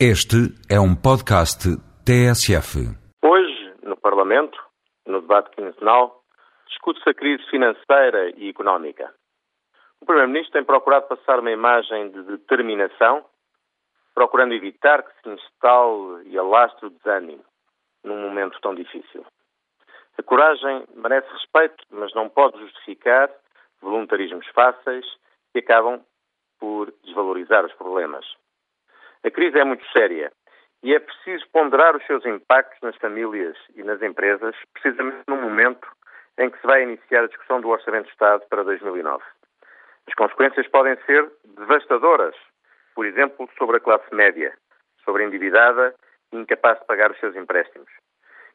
Este é um podcast TSF. Hoje, no Parlamento, no debate quinzenal, discute-se a crise financeira e económica. O Primeiro-Ministro tem procurado passar uma imagem de determinação, procurando evitar que se instale e alastre o desânimo num momento tão difícil. A coragem merece respeito, mas não pode justificar voluntarismos fáceis que acabam por desvalorizar os problemas. A crise é muito séria e é preciso ponderar os seus impactos nas famílias e nas empresas, precisamente no momento em que se vai iniciar a discussão do Orçamento de Estado para 2009. As consequências podem ser devastadoras, por exemplo, sobre a classe média, sobre a endividada e incapaz de pagar os seus empréstimos.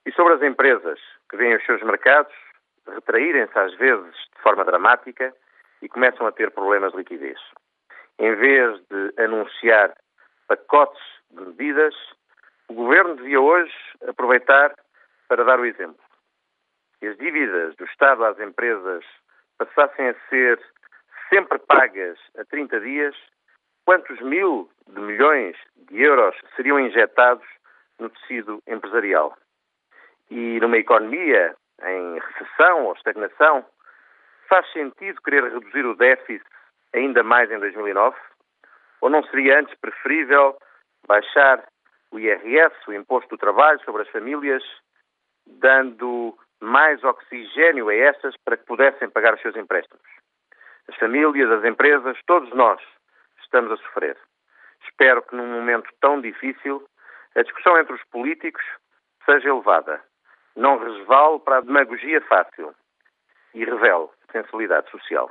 E sobre as empresas, que veem os seus mercados retraírem-se às vezes de forma dramática e começam a ter problemas de liquidez. Em vez de anunciar pacotes de medidas, o Governo devia hoje aproveitar para dar o exemplo. Que as dívidas do Estado às empresas passassem a ser sempre pagas a 30 dias, quantos mil de milhões de euros seriam injetados no tecido empresarial? E numa economia em recessão ou estagnação, faz sentido querer reduzir o déficit ainda mais em 2009? Ou não seria antes preferível baixar o IRS, o Imposto do Trabalho, sobre as famílias, dando mais oxigênio a essas para que pudessem pagar os seus empréstimos? As famílias, as empresas, todos nós estamos a sofrer. Espero que num momento tão difícil a discussão entre os políticos seja elevada, não resvale para a demagogia fácil e revele sensibilidade social.